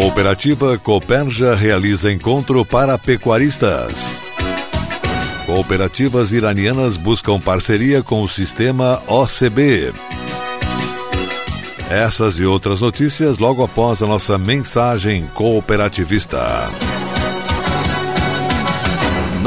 Cooperativa Coperja realiza encontro para pecuaristas. Cooperativas iranianas buscam parceria com o sistema OCB. Essas e outras notícias logo após a nossa mensagem cooperativista.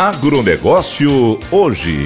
Agronegócio hoje.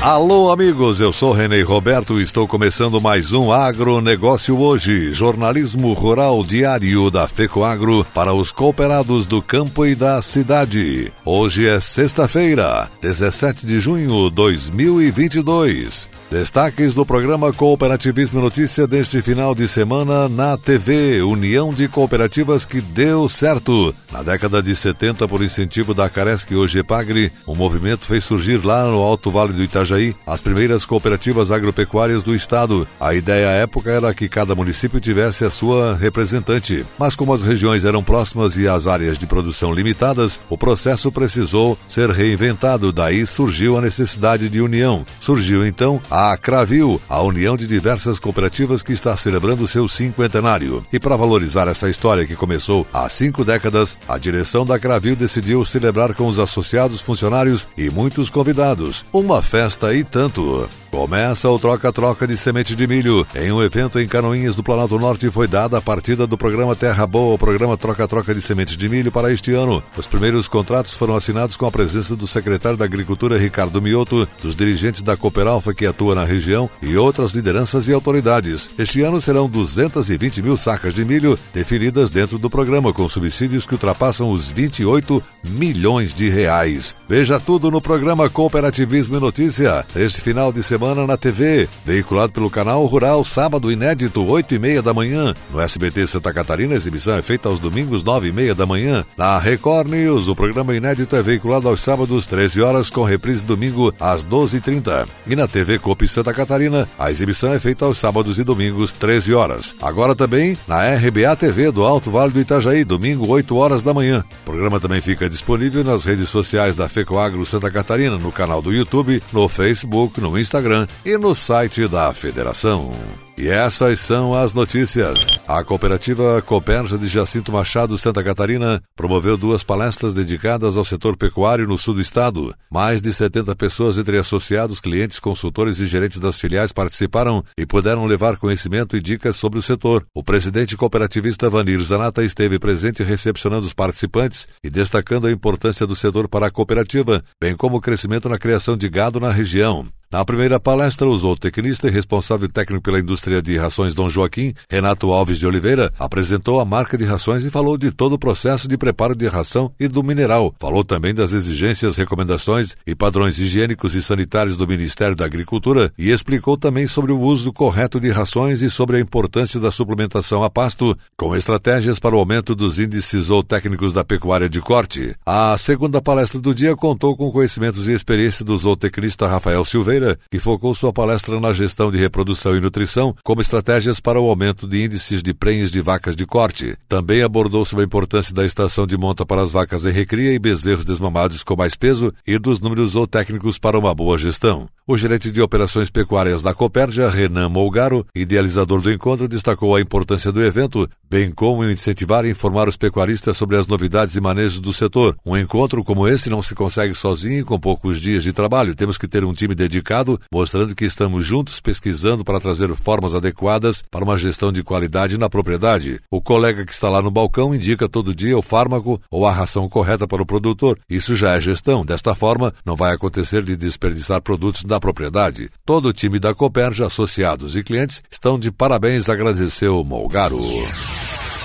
Alô, amigos, eu sou Renê Roberto e estou começando mais um Agronegócio Hoje, jornalismo rural diário da FECOAGro para os cooperados do campo e da cidade. Hoje é sexta-feira, 17 de junho de 2022. Destaques do programa Cooperativismo Notícia deste final de semana na TV União de Cooperativas que deu certo. Na década de 70, por incentivo da Caresc hoje Epagre, o movimento fez surgir lá no Alto Vale do Itajaí as primeiras cooperativas agropecuárias do estado. A ideia à época era que cada município tivesse a sua representante. Mas como as regiões eram próximas e as áreas de produção limitadas, o processo precisou ser reinventado. Daí surgiu a necessidade de união. Surgiu então a a Cravil, a união de diversas cooperativas que está celebrando seu cinquentenário. E para valorizar essa história que começou há cinco décadas, a direção da Cravil decidiu celebrar com os associados, funcionários e muitos convidados. Uma festa e tanto. Começa o troca-troca de semente de milho. Em um evento em Canoinhas do Planalto Norte foi dada a partida do programa Terra Boa, o programa Troca-Troca de Sementes de Milho para este ano. Os primeiros contratos foram assinados com a presença do secretário da Agricultura Ricardo Mioto, dos dirigentes da Cooperalfa que atua na região e outras lideranças e autoridades. Este ano serão 220 mil sacas de milho definidas dentro do programa, com subsídios que ultrapassam os 28 milhões de reais. Veja tudo no programa Cooperativismo e Notícia, este final de semana semana na TV, veiculado pelo canal Rural, sábado inédito, 8 e meia da manhã. No SBT Santa Catarina, a exibição é feita aos domingos, 9 e meia da manhã. Na Record News, o programa inédito é veiculado aos sábados, 13 horas, com reprise domingo às 12h30. E na TV Copi Santa Catarina, a exibição é feita aos sábados e domingos, 13 horas. Agora também na RBA TV do Alto Vale do Itajaí, domingo, 8 horas da manhã. O programa também fica disponível nas redes sociais da FECOAGRO Santa Catarina, no canal do YouTube, no Facebook, no Instagram Instagram e no site da federação. E essas são as notícias. A cooperativa Coperja de Jacinto Machado, Santa Catarina, promoveu duas palestras dedicadas ao setor pecuário no sul do estado. Mais de 70 pessoas, entre associados, clientes, consultores e gerentes das filiais, participaram e puderam levar conhecimento e dicas sobre o setor. O presidente cooperativista Vanir Zanata esteve presente recepcionando os participantes e destacando a importância do setor para a cooperativa, bem como o crescimento na criação de gado na região. Na primeira palestra, o zootecnista e responsável técnico pela indústria de rações Dom Joaquim, Renato Alves de Oliveira, apresentou a marca de rações e falou de todo o processo de preparo de ração e do mineral. Falou também das exigências, recomendações e padrões higiênicos e sanitários do Ministério da Agricultura e explicou também sobre o uso correto de rações e sobre a importância da suplementação a pasto, com estratégias para o aumento dos índices zootécnicos da pecuária de corte. A segunda palestra do dia contou com conhecimentos e experiência do zootecnista Rafael Silveira, Oliveira, que focou sua palestra na gestão de reprodução e nutrição como estratégias para o aumento de índices de prenhes de vacas de corte. Também abordou sobre a importância da estação de monta para as vacas em recria e bezerros desmamados com mais peso e dos números zootécnicos para uma boa gestão. O gerente de operações pecuárias da Copérdia, Renan Molgaro, idealizador do encontro, destacou a importância do evento, bem como incentivar e informar os pecuaristas sobre as novidades e manejos do setor. Um encontro como esse não se consegue sozinho com poucos dias de trabalho. Temos que ter um time dedicado, mostrando que estamos juntos pesquisando para trazer formas adequadas para uma gestão de qualidade na propriedade. O colega que está lá no balcão indica todo dia o fármaco ou a ração correta para o produtor. Isso já é gestão. Desta forma, não vai acontecer de desperdiçar produtos da propriedade. Todo o time da Coperge, associados e clientes, estão de parabéns, agradeceu Molgaro.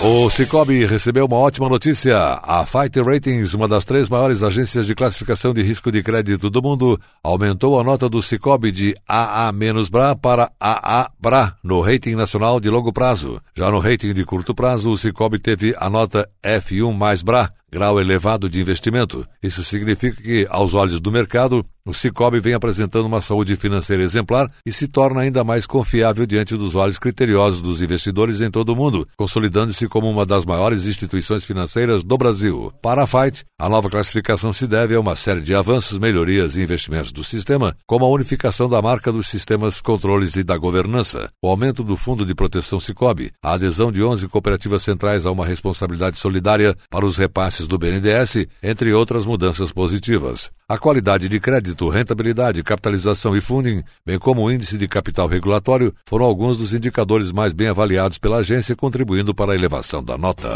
O Cicobi recebeu uma ótima notícia. A Fight Ratings, uma das três maiores agências de classificação de risco de crédito do mundo, aumentou a nota do Cicobi de AA-BRA para AA-BRA no rating nacional de longo prazo. Já no rating de curto prazo, o Cicobi teve a nota F1 mais BRA, grau elevado de investimento. Isso significa que, aos olhos do mercado, o Cicobi vem apresentando uma saúde financeira exemplar e se torna ainda mais confiável diante dos olhos criteriosos dos investidores em todo o mundo, consolidando-se como uma das maiores instituições financeiras do Brasil. Para a Fight, a nova classificação se deve a uma série de avanços, melhorias e investimentos do sistema, como a unificação da marca dos sistemas, controles e da governança, o aumento do Fundo de Proteção Cicobi, a adesão de 11 cooperativas centrais a uma responsabilidade solidária para os repasses do BNDES, entre outras mudanças positivas. A qualidade de crédito, rentabilidade, capitalização e funding, bem como o índice de capital regulatório, foram alguns dos indicadores mais bem avaliados pela agência, contribuindo para a elevação da nota.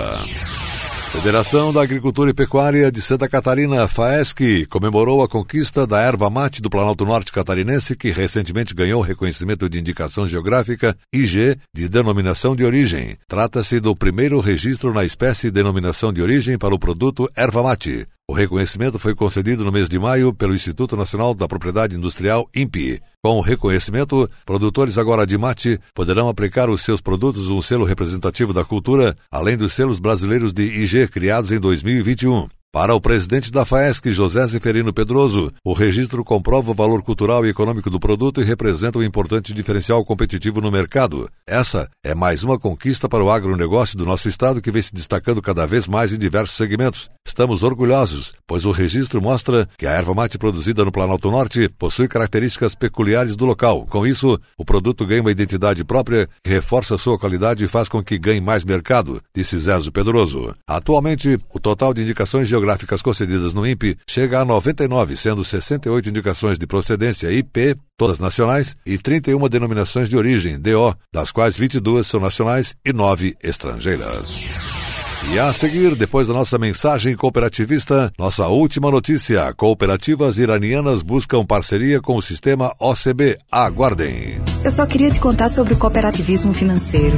Federação da Agricultura e Pecuária de Santa Catarina, FAESC, comemorou a conquista da erva mate do Planalto Norte Catarinense, que recentemente ganhou o reconhecimento de indicação geográfica IG de denominação de origem. Trata-se do primeiro registro na espécie denominação de origem para o produto erva mate. O reconhecimento foi concedido no mês de maio pelo Instituto Nacional da Propriedade Industrial, INPI. Com o reconhecimento, produtores agora de mate poderão aplicar os seus produtos um selo representativo da cultura, além dos selos brasileiros de IG criados em 2021. Para o presidente da FAESC, José Zeferino Pedroso, o registro comprova o valor cultural e econômico do produto e representa um importante diferencial competitivo no mercado. Essa é mais uma conquista para o agronegócio do nosso estado que vem se destacando cada vez mais em diversos segmentos. Estamos orgulhosos, pois o registro mostra que a erva mate produzida no Planalto Norte possui características peculiares do local. Com isso, o produto ganha uma identidade própria que reforça sua qualidade e faz com que ganhe mais mercado, disse Zézo Pedroso. Atualmente, o total de indicações geográficas geográficas concedidas no INPE chega a 99, sendo 68 indicações de procedência IP, todas nacionais, e 31 denominações de origem, DO, das quais 22 são nacionais e 9 estrangeiras. E a seguir, depois da nossa mensagem cooperativista, nossa última notícia: cooperativas iranianas buscam parceria com o sistema OCB. Aguardem. Eu só queria te contar sobre o cooperativismo financeiro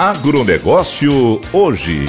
Agronegócio hoje.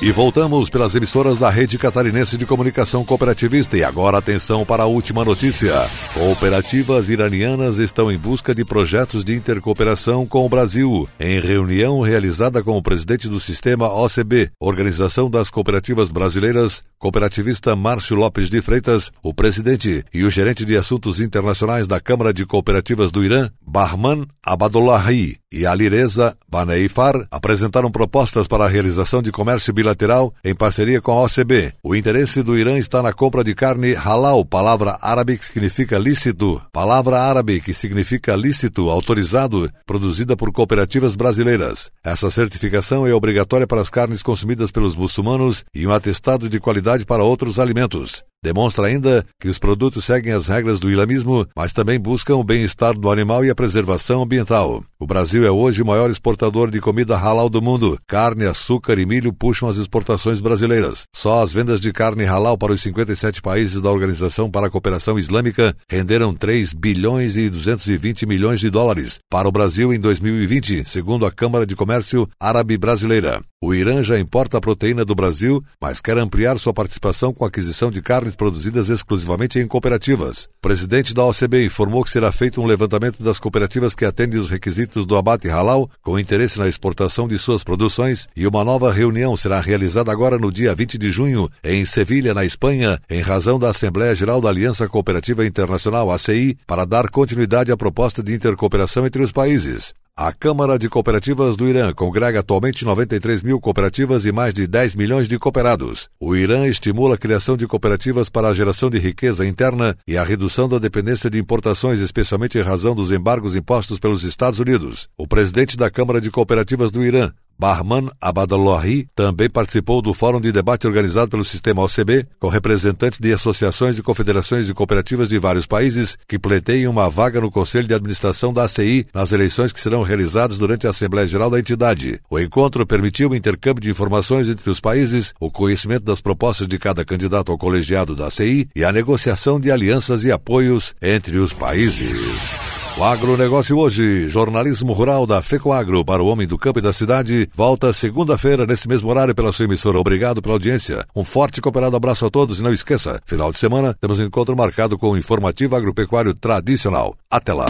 E voltamos pelas emissoras da Rede Catarinense de Comunicação Cooperativista. E agora atenção para a última notícia. Cooperativas iranianas estão em busca de projetos de intercooperação com o Brasil. Em reunião realizada com o presidente do sistema OCB, Organização das Cooperativas Brasileiras, cooperativista Márcio Lopes de Freitas, o presidente e o gerente de assuntos internacionais da Câmara de Cooperativas do Irã, Bahman Abadullahi, e Alireza Baneifar apresentaram propostas para a realização de comércio bilateral em parceria com a OCB. O interesse do Irã está na compra de carne halal, palavra árabe que significa lícito, palavra árabe que significa lícito, autorizado, produzida por cooperativas brasileiras. Essa certificação é obrigatória para as carnes consumidas pelos muçulmanos e um atestado de qualidade para outros alimentos. Demonstra ainda que os produtos seguem as regras do islamismo, mas também buscam o bem-estar do animal e a preservação ambiental. O Brasil é hoje o maior exportador de comida halal do mundo. Carne, açúcar e milho puxam as exportações brasileiras. Só as vendas de carne halal para os 57 países da Organização para a Cooperação Islâmica renderam 3 bilhões e 220 milhões de dólares para o Brasil em 2020, segundo a Câmara de Comércio Árabe Brasileira. O Irã já importa a proteína do Brasil, mas quer ampliar sua participação com a aquisição de carnes produzidas exclusivamente em cooperativas. O presidente da OCB informou que será feito um levantamento das cooperativas que atendem os requisitos do abate halal, com interesse na exportação de suas produções, e uma nova reunião será realizada agora no dia 20 de junho, em Sevilha, na Espanha, em razão da Assembleia Geral da Aliança Cooperativa Internacional, ACI, para dar continuidade à proposta de intercooperação entre os países. A Câmara de Cooperativas do Irã congrega atualmente 93 mil cooperativas e mais de 10 milhões de cooperados. O Irã estimula a criação de cooperativas para a geração de riqueza interna e a redução da dependência de importações, especialmente em razão dos embargos impostos pelos Estados Unidos. O presidente da Câmara de Cooperativas do Irã, Bahman Abadallahi também participou do fórum de debate organizado pelo sistema OCB, com representantes de associações e confederações de cooperativas de vários países que pleteiam uma vaga no Conselho de Administração da ACI nas eleições que serão realizadas durante a Assembleia Geral da entidade. O encontro permitiu o intercâmbio de informações entre os países, o conhecimento das propostas de cada candidato ao colegiado da ACI e a negociação de alianças e apoios entre os países. O agronegócio hoje, jornalismo rural da FECOAGro para o homem do campo e da cidade, volta segunda-feira nesse mesmo horário pela sua emissora. Obrigado pela audiência. Um forte e cooperado abraço a todos e não esqueça, final de semana temos um encontro marcado com o informativo agropecuário tradicional. Até lá.